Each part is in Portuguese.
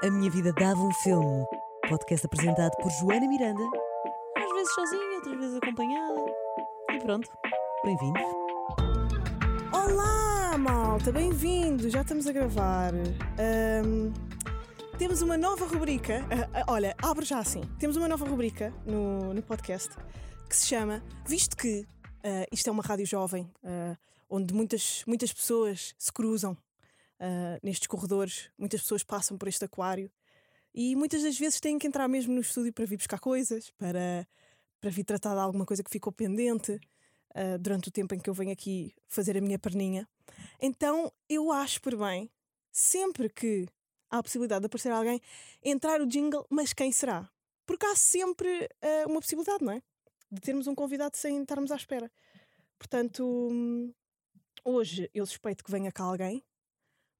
A Minha Vida Dava um Filme. Podcast apresentado por Joana Miranda. Às vezes sozinha, outras vezes acompanhada. E pronto, bem-vindos. Olá, malta, bem-vindo. Já estamos a gravar. Ahm, temos uma nova rubrica. ah, ah, olha, abre já assim. Temos uma nova rubrica no, no podcast que se chama Visto que ah, isto é uma rádio jovem, onde muitas, muitas pessoas se cruzam ah, nestes corredores, muitas pessoas passam por este aquário e muitas das vezes têm que entrar mesmo no estúdio para vir buscar coisas, para, para vir tratar de alguma coisa que ficou pendente uh, durante o tempo em que eu venho aqui fazer a minha perninha. Então eu acho por bem, sempre que há a possibilidade de aparecer alguém, entrar o jingle, mas quem será? Porque há sempre uh, uma possibilidade, não é? De termos um convidado sem estarmos à espera. Portanto, hum, hoje eu suspeito que venha cá alguém,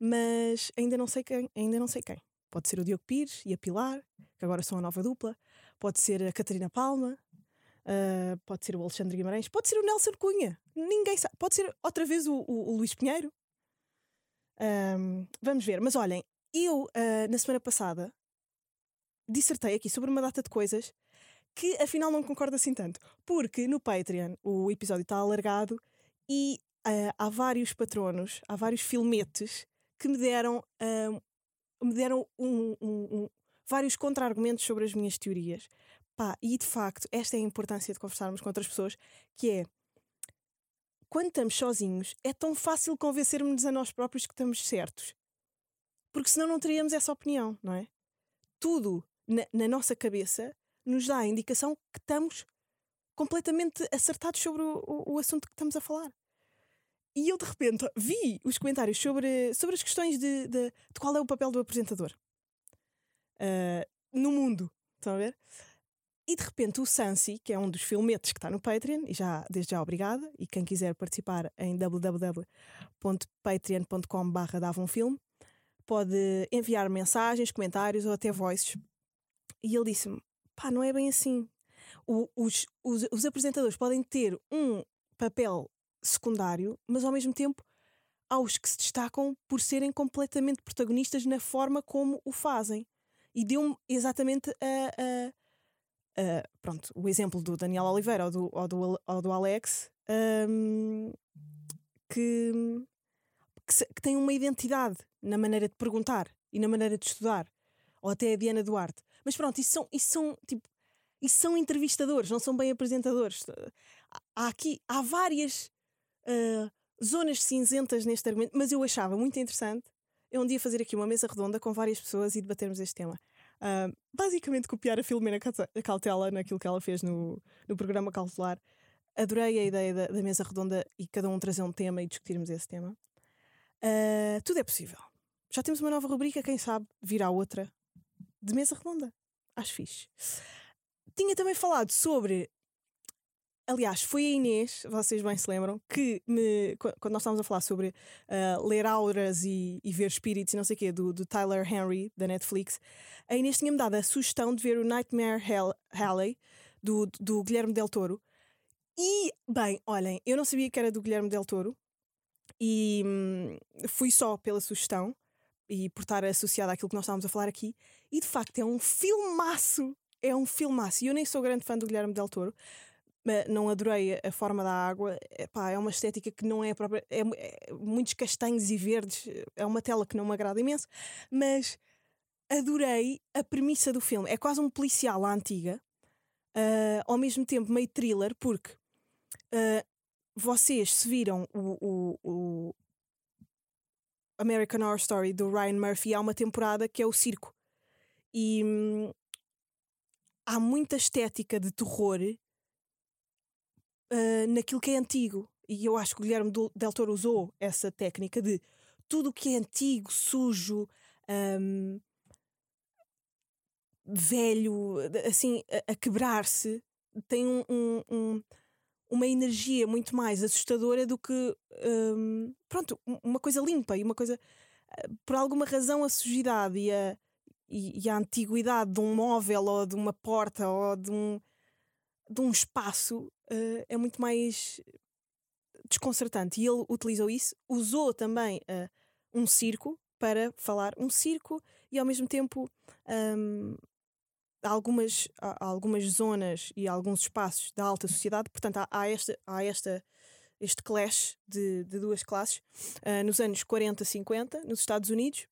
mas ainda não sei quem, ainda não sei quem. Pode ser o Diogo Pires e a Pilar, que agora são a nova dupla. Pode ser a Catarina Palma. Uh, pode ser o Alexandre Guimarães, pode ser o Nelson Cunha, ninguém sabe, pode ser outra vez o, o- o Luís Pinheiro. Ahm, vamos ver, mas olhem, eu ah, na semana passada dissertei aqui sobre uma data de coisas que afinal não concordo assim tanto, porque no Patreon o episódio está alargado e ah, há vários patronos, há vários filmetes que me deram, ah, me deram um- um- um- vários contra-argumentos sobre as minhas teorias. Pá, e de facto, esta é a importância de conversarmos com outras pessoas, que é quando estamos sozinhos, é tão fácil convencermos a nós próprios que estamos certos. Porque senão não teríamos essa opinião, não é? Tudo na, na nossa cabeça nos dá a indicação que estamos completamente acertados sobre o, o- o assunto que estamos a falar. E eu de repente vi os comentários sobre, sobre as questões de, de, de qual é o papel do apresentador ah, no mundo. Estão a ver? E de repente o Sansi, que é um dos filmetes que está no Patreon, e já desde já obrigada, e quem quiser participar em www.patreon.com.br dava um filme, pode enviar mensagens, comentários ou até voices. E ele disse-me: pá, não é bem assim. O- os, os, os apresentadores podem ter um papel secundário, mas ao mesmo tempo há os que se destacam por serem completamente protagonistas na forma como o fazem. E deu-me exatamente a, a- a- pronto, o exemplo do Daniel Oliveira ou do, ou do, ou do Alex hum, que, que, se- que têm uma identidade na maneira de perguntar e na maneira de estudar. Ou até a Diana Duarte. Mas pronto, isso são, isso são tipo. Isso são entrevistadores, não são bem apresentadores. Há aqui, há várias ah, zonas cinzentas neste argumento, mas eu achava muito interessante eu um dia fazer aqui uma mesa redonda com várias pessoas e debatermos este tema. Ah, basicamente copiar a Filomena Cautela naquilo que ela fez no, no programa Cautelar. Adorei a ideia da, da mesa redonda e cada um trazer um tema e discutirmos esse tema. Ah, tudo é possível. Já temos uma nova rubrica, quem sabe virá outra de mesa redonda. Acho fixe. Tinha também falado sobre. Aliás, foi a Inês, vocês bem se lembram, que me, qu- quando nós estávamos a falar sobre ah, ler auras e, e ver espíritos e não sei o quê, do, do Tyler Henry, da Netflix, a Inês tinha-me dado a sugestão de ver o Nightmare Hell, Alley, do, do Guilherme Del Toro. E, bem, olhem, eu não sabia que era do Guilherme Del Toro e hum, fui só pela sugestão e por estar associada àquilo que nós estávamos a falar aqui. E de facto é um filmaço! É um filmaço. E eu nem sou grande fã do Guilherme Del Toro, não adorei a- forma da água. É, pá, é uma estética que não é própria. É, é muitos castanhos e verdes. É uma tela que não me agrada imenso. Mas adorei a premissa do filme. É quase um policial à antiga, ah, ao mesmo tempo meio thriller, porque ah, vocês se viram o, o- o American Horror Story do Ryan Murphy, há uma temporada que é o circo. E hum, há muita estética de terror ah, naquilo que é antigo. E eu acho que o Guilherme Del Toro usou essa técnica de tudo o que é antigo, sujo, hum, velho, assim, a, a quebrar-se, tem um- um- um, uma energia muito mais assustadora do que hum, pronto, um- uma coisa limpa e uma coisa eh, por alguma razão a sujidade e a, e, e a antiguidade de um móvel ou de uma porta ou de um, de um espaço eh, é muito mais desconcertante. E ele utilizou isso, usou também eh, um circo para falar um circo e ao mesmo tempo um, algumas, há algumas zonas e alguns espaços da alta sociedade, portanto há, há esta, há esta este clash de, de duas classes uh, nos anos 40, 50, nos Estados Unidos.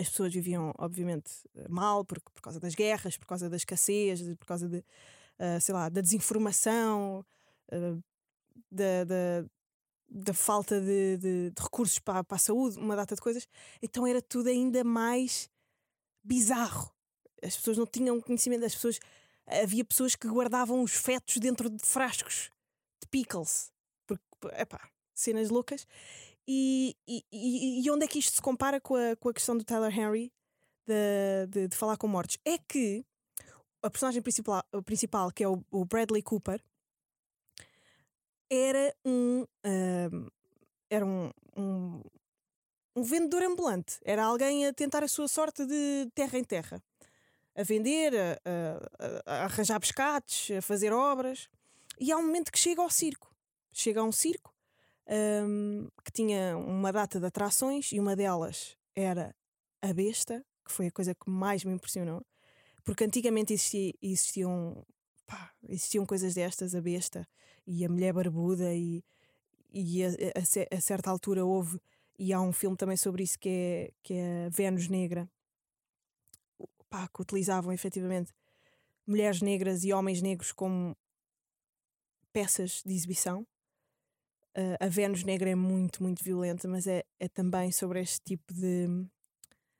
As pessoas viviam, obviamente, mal por, por causa das guerras, por causa da escassez, por causa de, uh, sei lá, da desinformação, uh, da, da, da, falta de, de, de recursos para, para a saúde, uma data de coisas. Então era tudo ainda mais bizarro. As pessoas não tinham conhecimento, as pessoas havia pessoas que guardavam os fetos dentro de frascos de pickles epá, cenas loucas. E, e, e, onde é que isto se compara com a, com a questão do Tyler Henry de, de, de falar com mortos? É que a personagem principal, principal que é o, o Bradley Cooper, era um, uh, era um, um, um, vendedor ambulante. Era alguém a tentar a sua sorte de terra em terra. A vender, a, a, a arranjar pescados, a fazer obras. E há um momento que chega ao circo chega a um circo um, que tinha uma data de atrações e uma delas era a besta, que foi a coisa que mais me impressionou, porque antigamente existia, existiam, pá, existiam coisas destas, a besta e a mulher barbuda, e, e a, a, a, certa altura houve, e há um filme também sobre isso que é, que é Vênus Negra, pá, que utilizavam efetivamente mulheres negras e homens negros como peças de exibição Uh, a Vênus Negra é muito, muito violenta, mas é, é também sobre este tipo de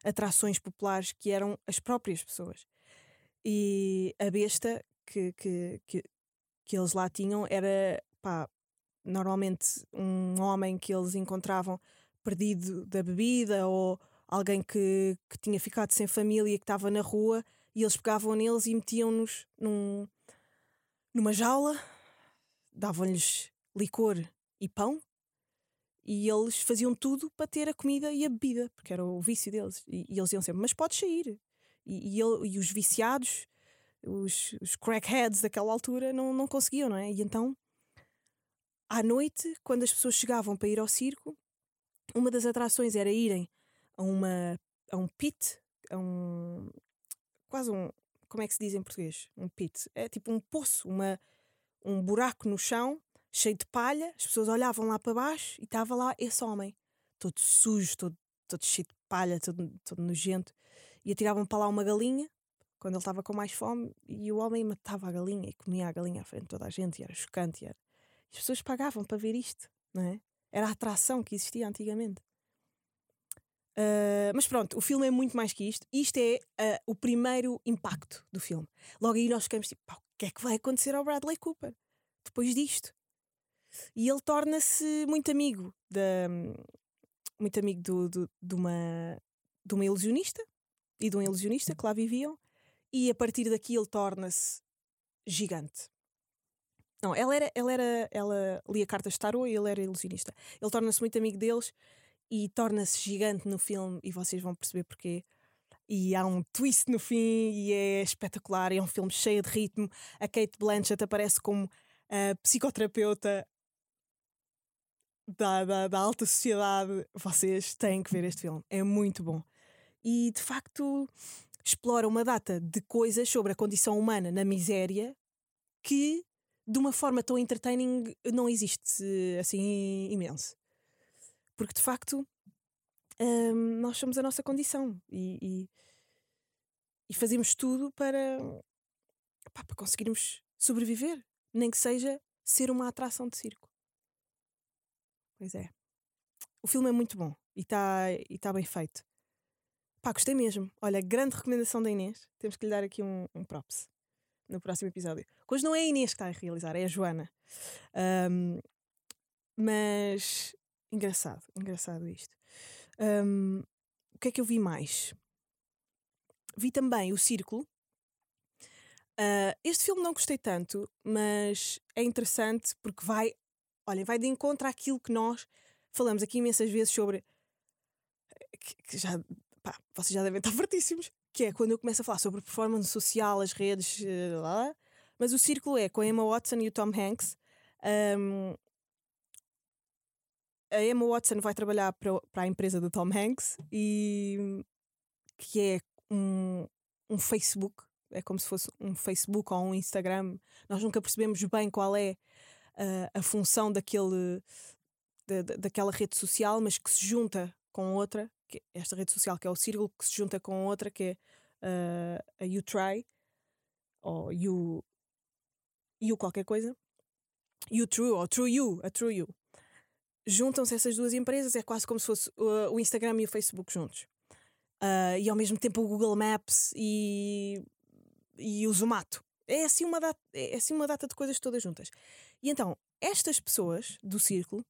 atrações populares que eram as próprias pessoas. E a besta que, que, que, que eles lá tinham era pá, normalmente um homem que eles encontravam perdido da bebida ou alguém que, que tinha ficado sem família que estava na rua e eles pegavam neles e metiam-nos num, numa jaula, davam-lhes licor e pão. E eles faziam tudo para ter a comida e a bebida, porque era o vício deles. E, e eles iam sempre, mas podes sair. E, e, ele, e os viciados, os, os, crackheads daquela altura, não, não conseguiam, não é? E então, à noite, quando as pessoas chegavam para ir ao circo, uma das atrações era irem a, uma, a um pit, a um. quase um. Como é que se diz em português? Um pit. É tipo um poço, uma, um buraco no chão cheio de palha, as pessoas olhavam lá para baixo e estava lá esse homem, todo sujo, todo, todo cheio de palha, todo, todo nojento, e atiravam para lá uma galinha quando ele estava com mais fome e o homem matava a galinha e comia a galinha à frente de toda a gente e era chocante. E era... As pessoas pagavam para ver isto, não é? Era a atração que existia antigamente. Uh, mas pronto, o filme é muito mais que isto. Isto é uh, o primeiro impacto do filme. Logo aí nós ficamos tipo, o que é que vai acontecer ao Bradley Cooper depois disto? E ele torna-se muito amigo da, muito amigo do, do, de, uma, de uma ilusionista e de um ilusionista que lá viviam, e a partir daqui ele torna-se gigante. Não, ela era, ela era, ela lia cartas de tarô e ele era ilusionista. Ele torna-se muito amigo deles e torna-se gigante no filme e vocês vão perceber porquê. E há um twist no fim e é espetacular. É um filme cheio de ritmo. A Kate Blanchett aparece como a psicoterapeuta da, da, da, alta sociedade, vocês têm que ver este filme. É muito bom. E de facto explora uma data de coisas sobre a condição humana na miséria que de uma forma tão entertaining não existe assim imenso. Porque de facto hum, nós somos a nossa condição e, e, e fazemos tudo para, pá, para conseguirmos sobreviver, nem que seja ser uma atração de circo. Pois é. O filme é muito bom e está e tá bem feito. Pá, gostei mesmo. Olha, grande recomendação da Inês. Temos que lhe dar aqui um, um props no próximo episódio. Hoje não é a Inês que está a realizar, é a Joana. Um, mas engraçado, engraçado isto. Um, o que é que eu vi mais? Vi também o Círculo. Uh, este filme não gostei tanto, mas é interessante porque vai olhem, vai de encontro àquilo que nós falamos aqui imensas vezes sobre. Que já, pá, vocês já devem estar fartíssimos. Que é quando eu começo a falar sobre performance social, as redes, uh, lá, mas o círculo é com a Emma Watson e o Tom Hanks. Um, a Emma Watson vai trabalhar para, para a empresa do Tom Hanks e que é um, um Facebook, é como se fosse um Facebook ou um Instagram. Nós nunca percebemos bem qual é uh, a função daquele, da, daquela rede social, mas que se junta com outra, que é esta rede social que é o Círculo, que se junta com outra que é uh, a YouTry ou You, you qualquer coisa. You True ou True You, a True You. Juntam-se essas duas empresas, é quase como se fosse uh, o Instagram e o Facebook juntos. Uh, e ao mesmo tempo o Google Maps e, e o Zomato. É assim, uma data, é assim uma data de coisas todas juntas. E então, estas pessoas do círculo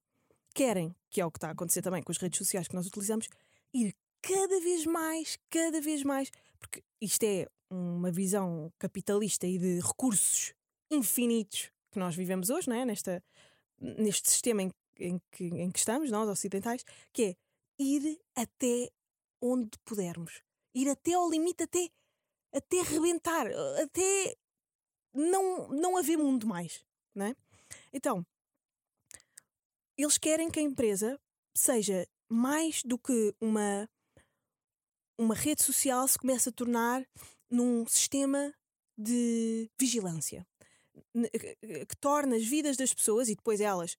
querem, que é o que está a acontecer também com as redes sociais que nós utilizamos, ir cada vez mais, cada vez mais, porque isto é uma visão capitalista e de recursos infinitos que nós vivemos hoje, não é? Nesta, neste sistema em, em, que, em que estamos, nós ocidentais, que é ir até onde pudermos, ir até ao limite, até, até rebentar, até não, não haver mundo mais, não é? Então, eles querem que a empresa seja mais do que uma, uma rede social se comece a tornar num sistema de vigilância que torna as vidas das pessoas e depois elas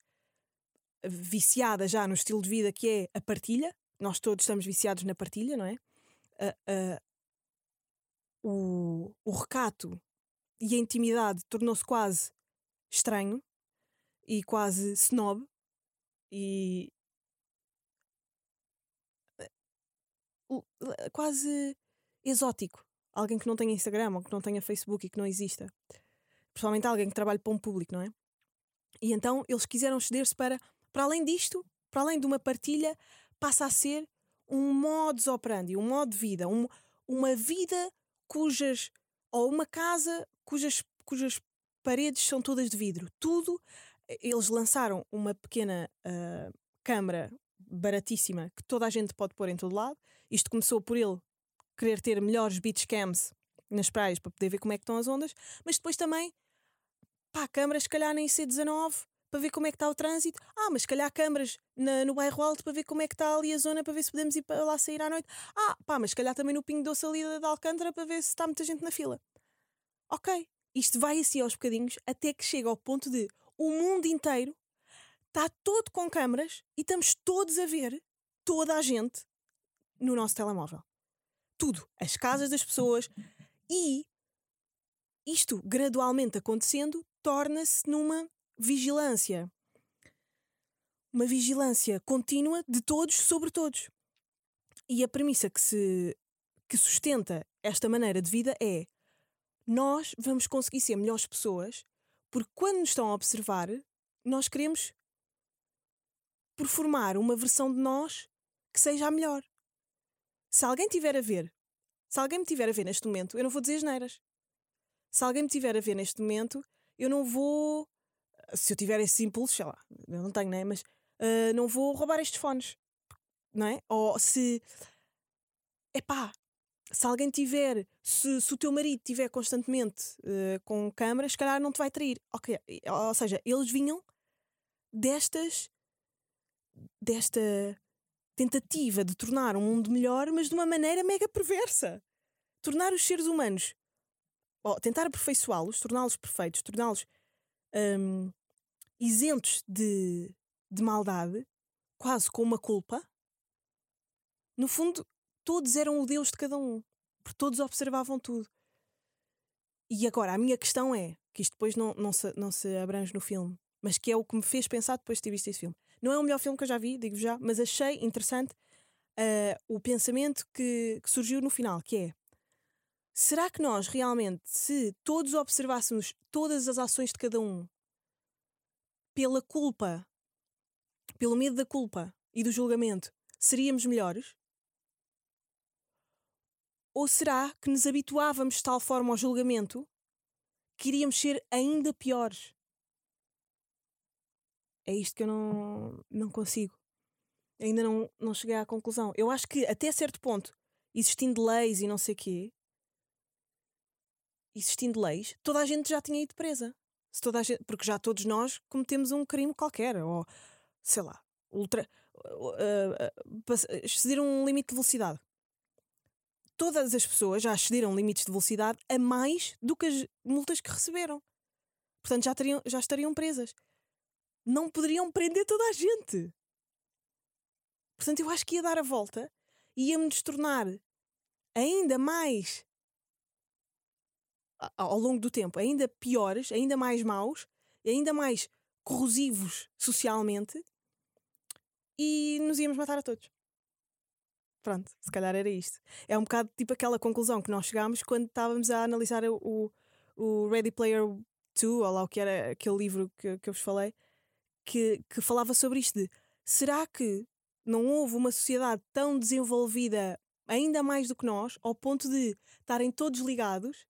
viciadas já no estilo de vida que é a partilha, nós todos estamos viciados na partilha, não é? Uh, uh, o, o recato e a intimidade tornou-se quase estranho e quase snob e quase exótico. Alguém que não tenha Instagram ou que não tenha Facebook e que não exista. Principalmente alguém que trabalhe para um público, não é? E então eles quiseram ceder-se para, para além disto, para além de uma partilha, passa a ser um modus operandi, um modo de vida, um, uma vida cujas. ou uma casa cujas, cujas paredes são todas de vidro. Tudo. Eles lançaram uma pequena uh, câmara baratíssima que toda a gente pode pôr em todo lado. Isto começou por ele querer ter melhores beach cams nas praias para poder ver como é que estão as ondas, mas depois também, pá, câmaras se calhar nem C19 para ver como é que está o trânsito. Ah, mas se calhar câmaras na, no bairro alto para ver como é que está ali a zona para ver se podemos ir para lá sair à noite. Ah, pá, mas se calhar também no Pingo Doce ali da Alcântara para ver se está muita gente na fila. Ok, isto vai assim aos bocadinhos até que chega ao ponto de o mundo inteiro está todo com câmaras e estamos todos a ver toda a gente no nosso telemóvel. Tudo. As casas das pessoas. E isto gradualmente acontecendo torna-se numa vigilância. Uma vigilância contínua de todos sobre todos. E a premissa que se que sustenta esta maneira de vida é nós vamos conseguir ser melhores pessoas porque quando nos estão a observar, nós queremos performar uma versão de nós que seja a melhor. Se alguém tiver a ver, se alguém me tiver a ver neste momento, eu não vou dizer neiras. Se alguém me tiver a ver neste momento, eu não vou. Se eu tiver esse impulso, sei lá, eu não tenho, né? Mas uh, não vou roubar estes fones, não é? Ou se. Epá, se alguém tiver, se, se o teu marido tiver constantemente uh, com câmaras, se calhar não te vai trair. Ok, ou seja, eles vinham destas desta tentativa de tornar um mundo melhor, mas de uma maneira mega perversa. Tornar os seres humanos, ou tentar aperfeiçoá-los, torná-los perfeitos, torná-los um, isentos de, de maldade, quase com uma culpa. No fundo, todos eram o Deus de cada um, porque todos observavam tudo. E agora, a minha questão é, que isto depois não, não, se, não se abrange no filme, mas que é o que me fez pensar depois de ter visto esse filme. Não é o melhor filme que eu já vi, digo já, mas achei interessante uh, o pensamento que, que surgiu no final, que é será que nós realmente, se todos observássemos todas as ações de cada um pela culpa, pelo medo da culpa e do julgamento, seríamos melhores? Ou será que nos habituávamos de tal forma ao julgamento que iríamos ser ainda piores? É isto que eu não, não consigo. Ainda não, não cheguei à conclusão. Eu acho que até certo ponto, existindo leis e não sei quê, existindo leis, toda a gente já tinha ido presa. Se toda a gente, porque já todos nós cometemos um crime qualquer, ou sei lá, ultra, uh, uh, exceder um limite de velocidade. todas as pessoas já excederam limites de velocidade a mais do que as multas que receberam. Portanto, já, teriam, já estariam presas. Não poderiam prender toda a gente. Portanto, eu acho que ia dar a volta e ia-me tornar ainda mais ao longo do tempo, ainda piores, ainda mais maus, ainda mais corrosivos socialmente e nos íamos matar a todos. Pronto, se calhar era isto. É um bocado tipo aquela conclusão que nós chegámos quando estávamos a analisar o, o Ready Player 2, ou lá o que era aquele livro que, que eu vos falei, que, que falava sobre isto de será que não houve uma sociedade tão desenvolvida ainda mais do que nós, ao ponto de estarem todos ligados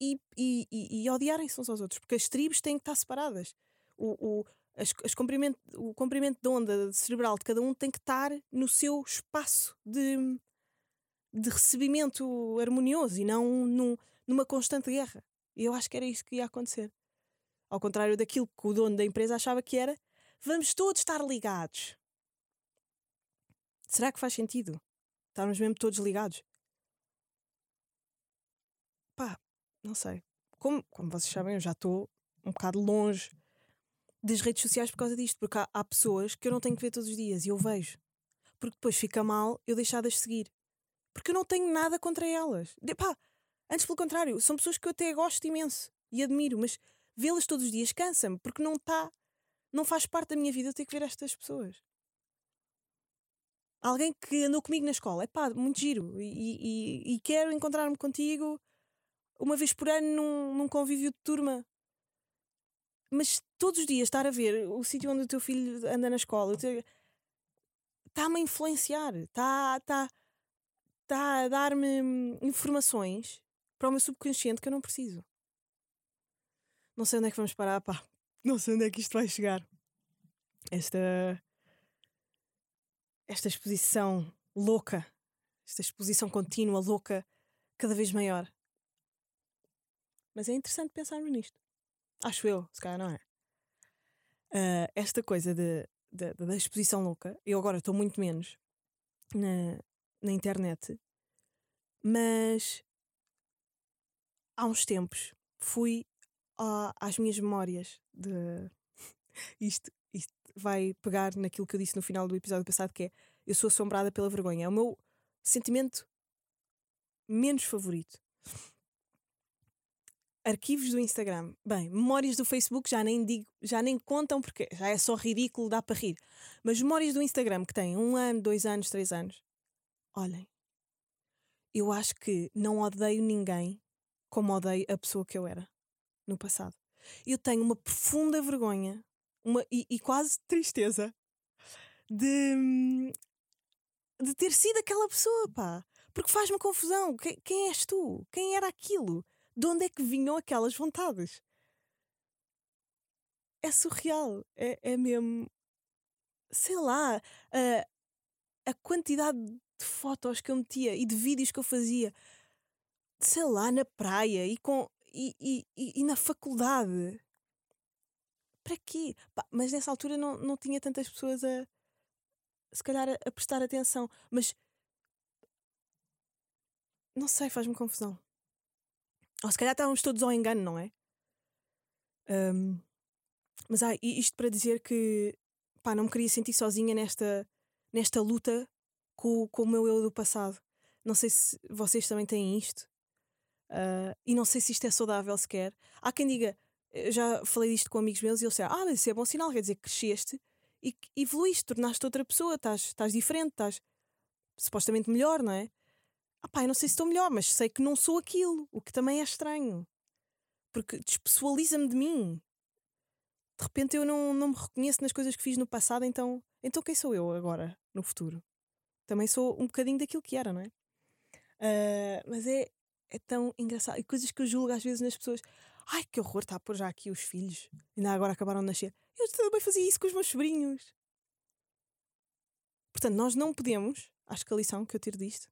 e, e, e, e odiarem-se uns aos outros, porque as tribos têm que estar separadas. O, o, as, as comprimento, o comprimento de onda cerebral de cada um tem que estar no seu espaço de, de recebimento harmonioso e não num, numa constante guerra. E eu acho que era isso que ia acontecer. Ao contrário daquilo que o dono da empresa achava que era, vamos todos estar ligados. Será que faz sentido? Estarmos mesmo todos ligados? Pá, não sei. Como, como vocês sabem, eu já estou um bocado longe das redes sociais por causa disto, porque há, há, pessoas que eu não tenho que ver todos os dias e eu vejo. Porque depois fica mal eu deixar de as seguir. Porque eu não tenho nada contra elas. De, pá, antes pelo contrário, são pessoas que eu até gosto imenso e admiro, mas vê-las todos os dias cansa-me, porque não está, não faz parte da minha vida eu ter que ver estas pessoas. Alguém que andou comigo na escola, é pá, muito giro, e, e, e quero encontrar-me contigo uma vez por ano num, num convívio de turma. Mas todos os dias estar a ver o sítio onde o teu filho anda na escola está-me a influenciar, está tá, tá a dar-me informações para o meu subconsciente que eu não preciso. Não sei onde é que vamos parar, pá. Não sei onde é que isto vai chegar. Esta. Esta exposição louca, esta exposição contínua, louca, cada vez maior. Mas é interessante pensarmos nisto. Acho eu, se calhar não é. Uh, esta coisa de, de, da exposição louca, eu agora estou muito menos na, na internet, mas há uns tempos fui às minhas memórias de isto, isto vai pegar naquilo que eu disse no final do episódio passado, que é eu sou assombrada pela vergonha. É o meu sentimento menos favorito. Arquivos do Instagram. Bem, memórias do Facebook já nem digo, já nem contam porque já é só ridículo, dá para rir. Mas memórias do Instagram que têm um ano, dois anos, três anos. Olhem, eu acho que não odeio ninguém como odeio a pessoa que eu era no passado. Eu tenho uma profunda vergonha uma, e, e quase tristeza de, de ter sido aquela pessoa, pá. Porque faz-me confusão. Quem, quem és tu? Quem era aquilo? de onde é que vinham aquelas vontades? É surreal. É, é mesmo. Sei lá. A, a quantidade de fotos que eu metia e de vídeos que eu fazia. Sei lá, na praia e, com, e, e, e, na faculdade. Para quê? Pá, mas nessa altura não, não tinha tantas pessoas a. Se calhar a, a prestar atenção. Mas. Não sei, faz-me confusão. Ou se calhar estávamos todos ao engano, não é? Um, mas ah, isto para dizer que pá, não me queria sentir sozinha nesta, nesta luta com, com o meu eu do passado. Não sei se vocês também têm isto. Uh, e não sei se isto é saudável sequer. Há quem diga, eu já falei disto com amigos meus e eles disseram: Ah, mas isso é bom sinal, quer dizer que cresceste e evoluíste, tornaste outra pessoa, estás, estás diferente, estás supostamente melhor, não é? ah pá, eu não sei se estou melhor, mas sei que não sou aquilo, o que também é estranho. Porque despessoaliza-me de mim. De repente eu não, não me reconheço nas coisas que fiz no passado, então, então quem sou eu agora, no futuro? Também sou um bocadinho daquilo que era, não é? Uh, mas é, é tão engraçado. E coisas que eu julgo às vezes nas pessoas. Ai, que horror, está a pôr já aqui os filhos. Ainda agora acabaram de nascer. Eu também fazia isso com os meus sobrinhos. Portanto, nós não podemos, acho que a lição que eu tiro disto,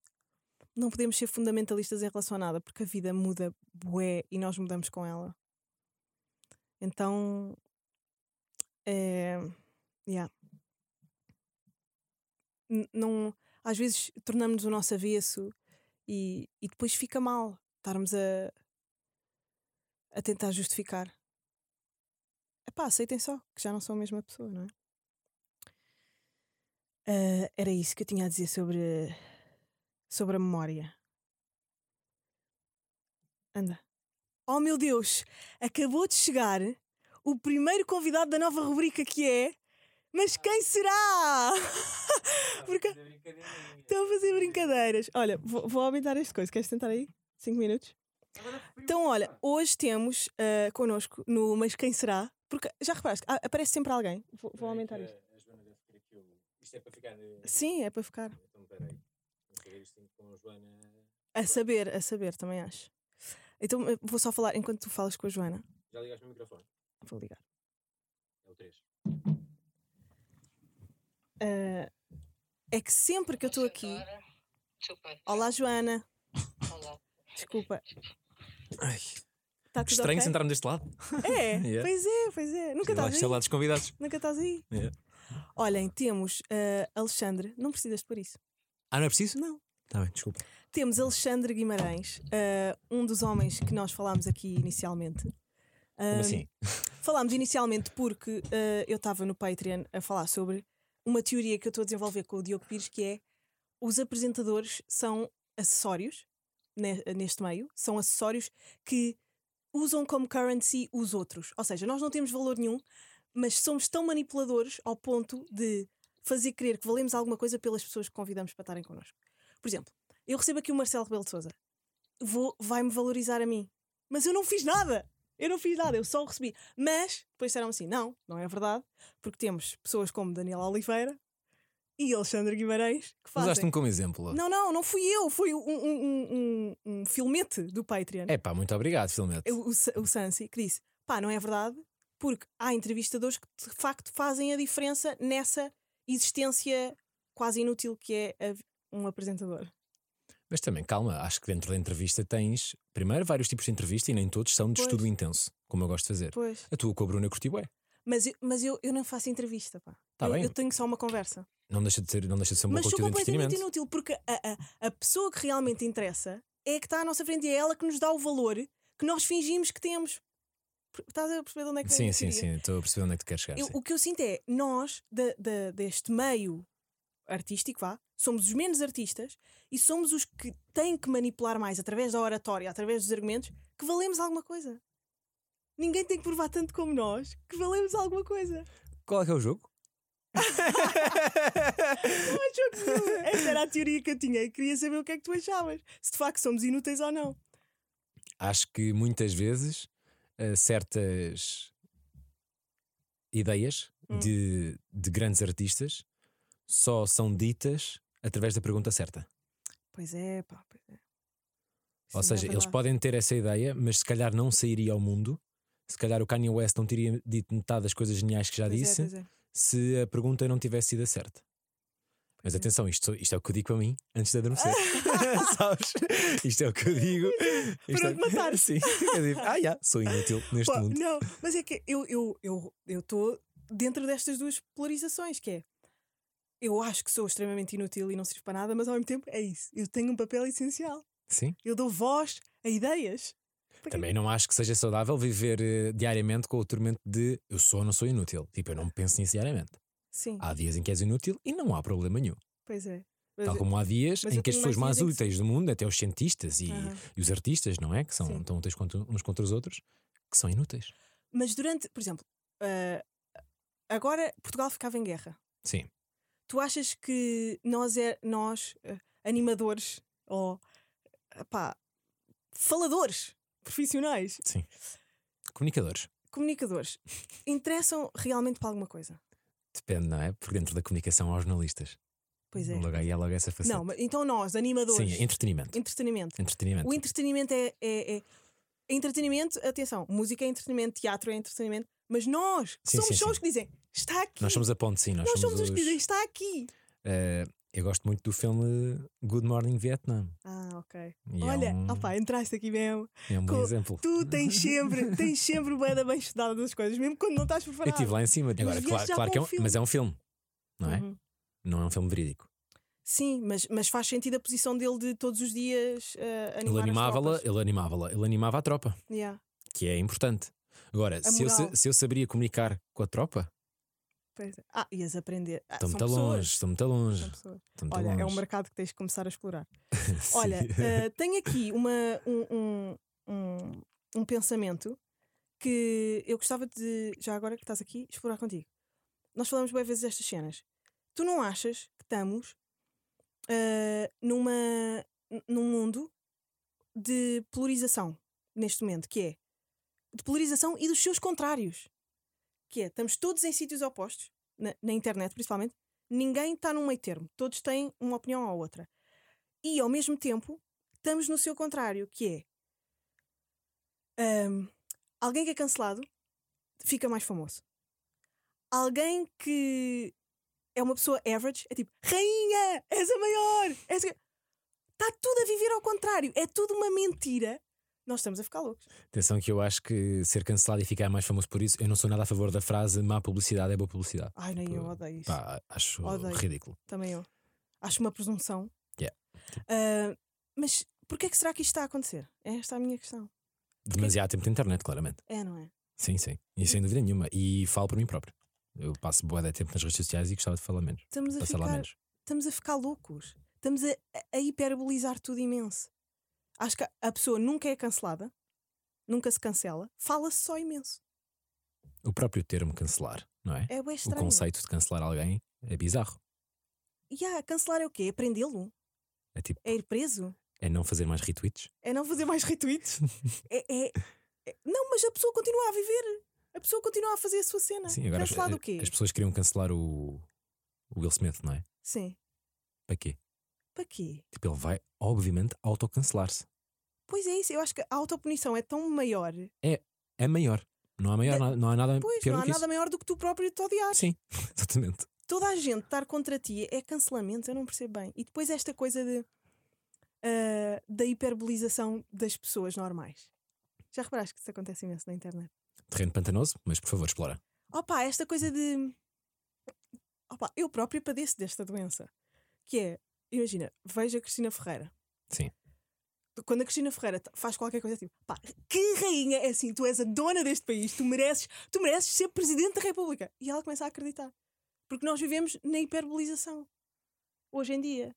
não podemos ser fundamentalistas em relação a nada, porque a vida muda bué e nós mudamos com ela. Então, é. Yeah. Não, às vezes tornamos-nos o nosso avesso E, e depois fica mal estarmos a, a tentar justificar. Epá, aceitem só, que já não são a mesma pessoa, não é? Ah, era isso que eu tinha a dizer sobre, sobre a memória. Anda. Oh meu Deus! Acabou de chegar o primeiro convidado da nova rubrica que é. Mas quem será? Porque estão a fazer brincadeiras. Olha, vou, vou aumentar este coisa. Queres tentar aí? 5 minutos? Então, olha, hoje temos uh, connosco no Mas Quem Será? Porque já reparaste, ah, aparece sempre alguém. Vou, vou aumentar isto. Que. Isto é para ficar. eh, Sim, é para ficar. Então, peraí. Com a saber, a saber, também acho. Então eh, vou só falar enquanto tu falas com a Joana. Já ligaste o meu microfone? Vou ligar. É o 3. Ah, é que sempre que eu estou aqui. Desculpa. Olá, Joana. Olá. Desculpa. Ai, tudo estranho ok? sentar-me deste lado. É, Yeah. pois é, pois é. Nunca estás aí. lá dos convidados. Nunca estás aí. Yeah. Olhem, temos ah, Alexandre. Não precisas de por isso. Ah, não é preciso? Não. Tá bem, desculpa. Temos Alexandre Guimarães, ah, um dos homens que nós falámos aqui inicialmente. Como Ah, assim? Falámos inicialmente porque eu estava no Patreon a falar sobre uma teoria que eu estou a desenvolver com o Diogo Pires, que é os apresentadores são acessórios ne- neste meio, são acessórios que usam como currency os outros. Ou seja, nós não temos valor nenhum, mas somos tão manipuladores ao ponto de fazer crer que valemos alguma coisa pelas pessoas que convidamos para estarem connosco. Por exemplo, eu recebo aqui o Marcelo Rebelo de Souza. Vai-me valorizar a mim. Mas eu não fiz nada. Eu não fiz nada, eu só o recebi. Mas depois disseram assim: não, não é verdade, porque temos pessoas como Daniela Oliveira e Alexandre Guimarães que fazem. Usaste-me como exemplo. Não, não, não fui eu, foi um, um, um, um, filmete do Patreon. É pá, muito obrigado, Filmete. O, o, o Sansi que disse: pá, não é verdade, porque há entrevistadores que de facto fazem a diferença nessa existência quase inútil que é a- um apresentador. Mas também, calma, acho que dentro da entrevista tens, primeiro, vários tipos de entrevista e nem todos são de Pois. estudo intenso, como eu gosto de fazer. Pois. A tua com a Bruna Curtibué. Mas, eu, mas eu, eu não faço entrevista, pá. Tá eu, bem. eu tenho só uma conversa. Não deixa de ser, não deixa de ser um bom Mas sou de completamente inútil porque a, a, a pessoa que realmente interessa é que está à nossa frente e é ela que nos dá o valor que nós fingimos que temos. Estás a perceber de onde é que Sim, sim, sim. Estou a perceber onde é que tu queres chegar. Eu- o que eu sinto é, nós, da- da- deste meio artístico, vá, somos os menos artistas e somos os que têm que manipular mais através da oratória, através dos argumentos, que valemos alguma coisa. Ninguém tem que provar tanto como nós que valemos alguma coisa. Qual é que é o jogo? Não há jogo nenhum. Esta era a teoria que eu tinha e queria saber o que é que tu achavas. Se de facto somos inúteis ou não. Acho que muitas vezes eh, certas ideias Hum. de, de grandes artistas só são ditas através da pergunta certa. Pois é, pá, pois é. Ou é seja, eles verdade. podem ter essa ideia, mas se calhar não sairia ao mundo. Se calhar o Kanye West não teria dito metade das coisas geniais que já Pois é, disse pois é. se a pergunta não tivesse sido a certa. Mas é. atenção, isto, isto é o que eu digo para mim antes de adormecer. Sabes? Isto é o que eu digo. Para é- matar. Sim. Eu digo, ah, já, sou inútil neste Pá, mundo. não, mas é que eu estou eu, eu estou dentro destas duas polarizações, que é eu acho que sou extremamente inútil e não sirvo para nada, mas ao mesmo tempo é isso. Eu tenho um papel essencial. Sim. Eu dou voz a ideias. Também não acho que seja saudável viver eh, diariamente com o tormento de eu sou ou não sou inútil. Tipo, eu não penso nisso diariamente. Sim, Há dias em que és inútil e não há problema nenhum. pois é. Mas- Tal como há dias em que as pessoas mais em que úteis do mundo, até os cientistas e, e os artistas, não é? Que são Sim. tão úteis contra- uns contra os outros, que são inúteis. Mas durante, por exemplo, ah, agora Portugal ficava em guerra. Sim. Tu achas que nós, é, nós ah, animadores ou pá, faladores profissionais, Sim. Comunicadores. comunicadores, interessam realmente para alguma coisa? Depende, não é? Porque dentro da comunicação há jornalistas. Pois é. Logo aí há logo essa faceta. Não, mas então nós, animadores, Sim, entretenimento. entretenimento. Entretenimento. O entretenimento é, é- é- Entretenimento, atenção, música é entretenimento, teatro é entretenimento, mas nós Sim, somos sim, só os que dizem está aqui. Nós somos a ponte, sim. Nós, Nós somos os que dizem está aqui. Eh, eu gosto muito do filme Good Morning Vietnam. Ah, ok. E Olha, é um, opá, entraste aqui mesmo. é um bom exemplo. Tu tens sempre, tens sempre da bem estudada das coisas, mesmo quando não estás Eu preparado. estive lá em cima. Agora, claro, claro que é um, filme. mas é um filme, não é? Uhum. Não é um filme verídico. Sim, mas, mas faz sentido a posição dele de todos os dias uh, Ele animar as animava-la, ele animava-la, ele animava a tropa, Yeah, que é importante. Agora, se eu, se eu saberia comunicar com a tropa, pois é. Ah, ias aprender. Ah, estou são muito longe, estou muito longe. Olha, é um longe. mercado que tens de começar a explorar. Olha, eh, tenho aqui uma, um, um, um, pensamento que eu gostava de, já agora que estás aqui, explorar contigo. Nós falamos bem vezes destas cenas. Tu não achas que estamos eh, numa, num mundo de polarização neste momento, que é de polarização e dos seus contrários. Que é, estamos todos em sítios opostos, na, na internet principalmente, ninguém está num meio termo, todos têm uma opinião ou outra. E ao mesmo tempo, estamos no seu contrário, que é ahm, alguém que é cancelado fica mais famoso. Alguém que é uma pessoa average é tipo, rainha, és a maior. Está tudo a viver ao contrário, é tudo uma mentira. Nós estamos a ficar loucos. Atenção que eu acho que ser cancelado e ficar mais famoso por isso, eu não sou nada a favor da frase má publicidade é boa publicidade. Ai, nem eu Pô, odeio isso. Pá, acho Odeio. ridículo. Também eu. Acho uma presunção. Yeah. Ah, mas porquê é que será que isto está a acontecer? É esta a minha questão. Demasiado tempo de internet, claramente. É, não é? Sim, sim. E sem dúvida nenhuma. E falo por mim próprio. Eu passo boa de tempo nas redes sociais e gostava de falar menos. Estamos a, Passar ficar, menos. estamos a ficar loucos. Estamos a, a hiperbolizar tudo imenso. Acho que a- pessoa nunca é cancelada, nunca se cancela, fala-se só imenso. O próprio termo cancelar, não é? É bem o estranho. conceito de cancelar alguém é bizarro. E ah, cancelar é o quê? É prendê-lo? É tipo, É ir preso? é não fazer mais retweets. É não fazer mais retweets? é, é- é- Não, mas a pessoa continua a viver. A pessoa continua a fazer a sua cena. Sim, agora as, o quê? as pessoas queriam cancelar o, o Will Smith, não é? Sim. Para quê? Para quê? Tipo, ele vai, obviamente, autocancelar-se. Pois é isso, eu acho que a autopunição é tão maior. É maior. Não há, maior, É- não há nada Pois, pior não do há que nada maior do que tu próprio te odiar. isso. Sim, exatamente. Toda a gente estar contra ti é cancelamento, eu não percebo bem. E depois esta coisa de, ah, da hiperbolização das pessoas normais. Já reparaste que isso acontece imenso na internet? Terreno pantanoso, mas por favor, explora. Opa, esta coisa de. Opa, eu própria padeço desta doença. Que é, imagina, veja a Cristina Ferreira. Sim. Quando a Cristina Ferreira faz qualquer coisa tipo, pá, que rainha é assim, tu és a dona deste país, tu mereces, tu mereces ser presidente da República. E ela começa a acreditar. Porque nós vivemos na hiperbolização. Hoje em dia.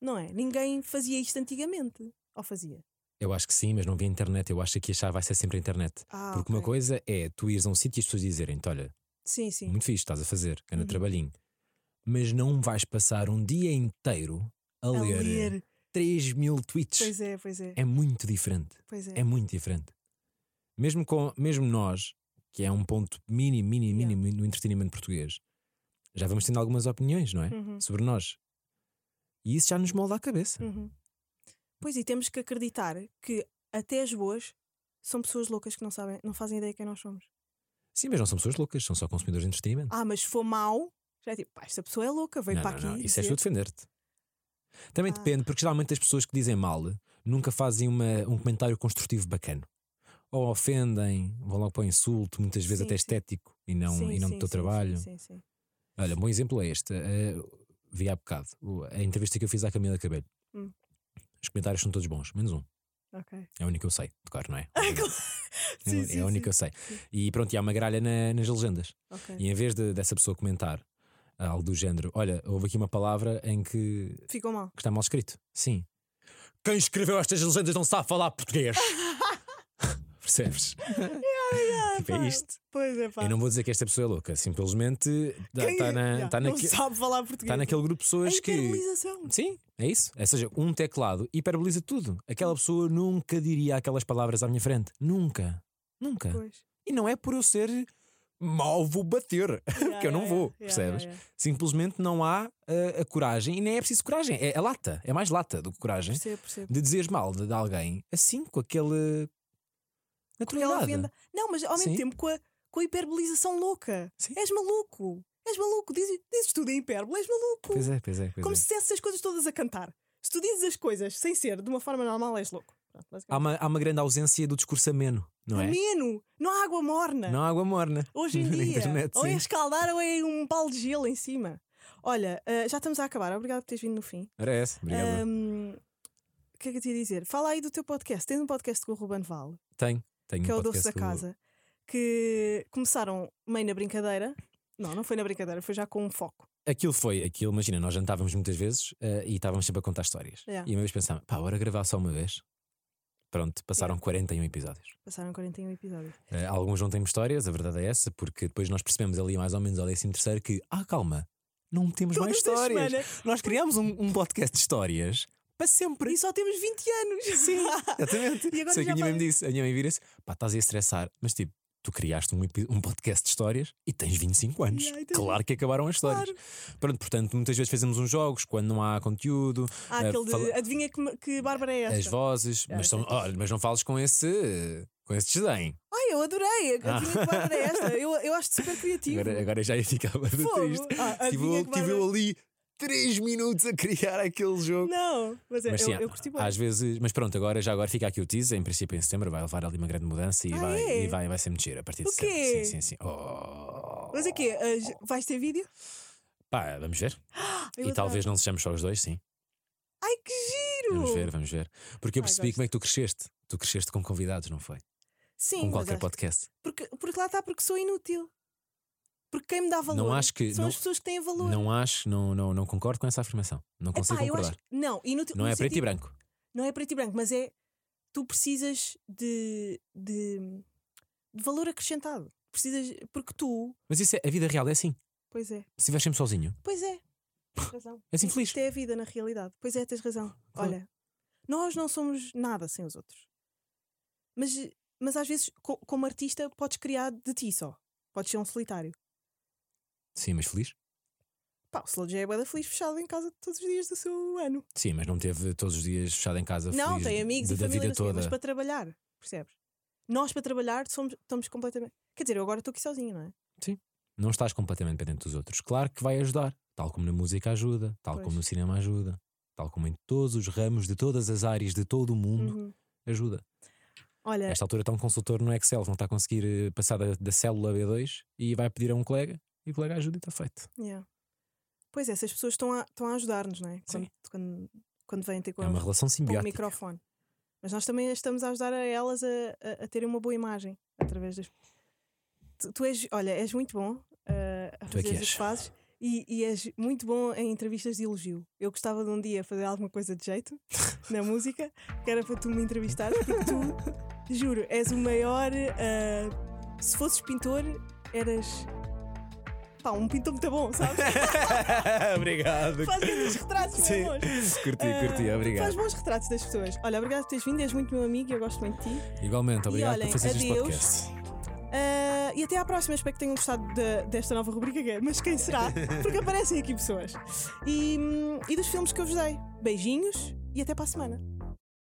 Não é? Ninguém fazia isto antigamente. Ou fazia? Eu acho que sim, mas não vi internet. Eu acho que aqui achar vai ser sempre a internet. Ah, Porque uma ok. coisa é tu ires a um sítio e as pessoas dizerem-te: olha, Sim, sim. muito fixe, estás a fazer, anda Uhum. trabalhinho. Mas não vais passar um dia inteiro a, A ler, ler. 3 mil tweets. Pois é, pois é. É muito diferente. Pois é. É muito diferente. Mesmo, com, mesmo nós, que é um ponto mínimo, mínimo, Yeah. mínimo no entretenimento português, já vamos tendo algumas opiniões, não é? Uhum, Sobre nós. E isso já nos molda a cabeça. uhum. Pois e temos que acreditar que até as boas são pessoas loucas que não sabem, não fazem ideia quem nós somos. Sim, mas não são pessoas loucas, são só consumidores de entretenimento. Ah, mas se for mau, já é tipo, pá, esta pessoa é louca, veio não, para não, aqui. não, Isso és dizer- tu defender-te. Também Ah. depende, porque geralmente as pessoas que dizem mal nunca fazem uma, um comentário construtivo bacana. Ou ofendem, vão logo para o insulto, muitas vezes Sim, até sim. estético e não, Sim, e não sim, do teu sim, trabalho. Sim, sim, sim. Olha, um bom exemplo é este. eh, vi há bocado o- a entrevista que eu fiz à Camila Cabelho. Hum. Os comentários são todos bons, menos um. Ok. É a única que eu sei, de cor, não é? É, Sim, é sim, a única que eu sim. sei. E pronto, e há uma gralha na- nas legendas. Ok. E em vez de, dessa pessoa comentar algo do género, olha, houve aqui uma palavra em que, Ficou mal. que está mal escrito. Sim. Quem escreveu estas legendas não sabe falar português. Percebes? tipo, pá. é isto. Pois é, pá. Eu não vou dizer que esta pessoa é louca, simplesmente está tá na, tá não naque- sabe falar português. tá naquele grupo de A pessoas que. hiperbolização. Sim, é isso. Ou seja, um teclado hiperboliza tudo. Aquela pessoa nunca diria aquelas palavras à minha frente. Nunca. Nunca. Pois. E não é por eu ser mau, vou bater. Porque eu não vou, percebes? Simplesmente não há uh, a coragem, e nem é preciso coragem, é a lata, é mais lata do que coragem Percebo, percebo. de dizeres mal de, de alguém assim, com aquele. Naturalidade. Não, mas ao mesmo Sim. tempo com a, com a hiperbolização louca. Sim. És maluco. És maluco. Dizes, dizes tudo em hipérbole. És maluco. Pois é, pois é, pois Como é. se dissesses as coisas todas a cantar. Se tu dizes as coisas sem ser de uma forma normal, és louco. Pronto, Há uma, há uma grande ausência do discurso ameno, não é? Ameno. Não há água morna. Não há água morna. Hoje em dia. internet, ou é escaldar ou é um pau de gelo em cima. Olha, ah, já estamos a acabar. Obrigada por teres vindo no fim. Era essa. Obrigado. Ahm, O que é que eu te ia dizer? Fala aí do teu podcast. Tens um podcast com o Ruben Val, tenho. Tenho que é um o Doce da Casa, que começaram meio na brincadeira. Não, não foi na brincadeira, foi já com um foco. Aquilo foi, aquilo, imagina, nós jantávamos muitas vezes eh, e estávamos sempre a contar histórias. Yeah. E uma vez pensámos, pá, bora gravar só uma vez. Pronto, passaram 41 episódios. Passaram 41 episódios. Eh, alguns não têm histórias, a verdade é essa, porque depois nós percebemos ali mais ou menos ao décimo terceiro que, ah, calma, não temos mais Todas as histórias. Nós criámos um, um podcast de histórias para sempre. E só temos 20 anos. Sim, exatamente. E agora Sei que a minha mãe me disse, a minha mãe vira-se, pá, estás a estressar, mas tipo, tu criaste um, um podcast de histórias e tens 25 anos. Yeah, claro que acabaram as histórias. Pronto, portanto, muitas vezes fazemos uns jogos quando não há conteúdo, eh, aquele de fala- adivinha que, que Bárbara é esta. as vozes, Yeah, mas, são, é olha, mas não fales com esse, com esse desdém. Ai, eu adorei. Ah. Adivinha que Bárbara é esta. Eu, eu acho super criativo. Agora, agora já ia ficar triste. Ah, Tive, eu- tive eu ali 3 minutos a criar aquele jogo. Não, mas, é, Mas eu, sim, eu curti bem. às vezes, mas pronto, agora já agora fica aqui o teaser. Em princípio, em setembro vai levar ali uma grande mudança e, Ah, vai, é? e vai, vai ser mexer a partir de O setembro. quê? Sim, sim, sim. Oh. Mas é que vais ter vídeo? Pá, vamos ver. Eu e talvez não sejamos só os dois, sim. Ai, que giro! Vamos ver, vamos ver. Porque eu Ai, percebi gosto. como é que tu cresceste. Tu cresceste com convidados, não foi? Sim, com qualquer podcast. porque, porque lá está, porque sou inútil. Porque quem me dá valor Não acho que- são não- as pessoas que têm valor. Não acho, não, não, não concordo com essa afirmação. Não Epá, consigo eu concordar. acho- não, inútil. Não no é preto e sentido- branco. Não é preto e branco, mas é. Tu precisas de, de, de valor acrescentado. Precisas. Porque tu. Mas isso é, a vida real é assim. Pois é. Se estiveres sempre sozinho, Pois é. Tens razão. és infeliz. Isto é a vida na realidade. Pois é, tens razão. Claro. Olha, nós não somos nada sem os outros. Mas, mas às vezes, co- como artista, podes criar de ti só. Podes ser um solitário. Sim, mas feliz? Pá, o Slow J é bué da feliz fechado em casa todos os dias do seu ano. Sim, mas não teve todos os dias fechado em casa não, feliz tem amigos de- e da família, vida quê, mas toda. para trabalhar, percebes? Nós para trabalhar somos, estamos completamente. Quer dizer, eu agora estou aqui sozinho, não é? Não estás completamente dependente dos outros. Claro que vai ajudar. Tal como na música ajuda, tal Pois. como no cinema ajuda, tal como em todos os ramos de todas as áreas de todo o mundo Uhum. ajuda. Olha, Nesta altura está um consultor no Excel, não está a conseguir eh, passar da, da célula B2 e vai pedir a um colega e o colega ajuda e está feito. yeah. pois é, essas pessoas estão a, estão a ajudar-nos, não é? Sim. Quando, quando, quando vêm ter É connosco. uma relação com o simbiótica. microfone. Mas nós também estamos a ajudar a elas a, a- a terem uma boa imagem através das. Tu, tu és, olha, és muito bom uh, a é fazer és. que fazes e, e és muito bom em entrevistas de elogio. Eu gostava de um dia fazer alguma coisa de jeito na música, que era para tu me entrevistares, porque tu, juro, és o maior. uh, se fosses pintor, eras. Pá, um pintor muito bom, sabes? obrigado. Faz grandes retratos, Sim. meu amor. Curti, Ah, curti, obrigado. Faz bons retratos das pessoas. Olha, obrigado por teres vindo, és muito meu amigo e eu gosto muito de ti. Igualmente, obrigado olhem, por fazer este podcast. Ah, e até à próxima, espero que tenham gostado de- desta nova rubrica que é Mas quem será? Porque aparecem aqui pessoas. E, hum, e dos filmes que eu vos dei. Beijinhos e até para a semana.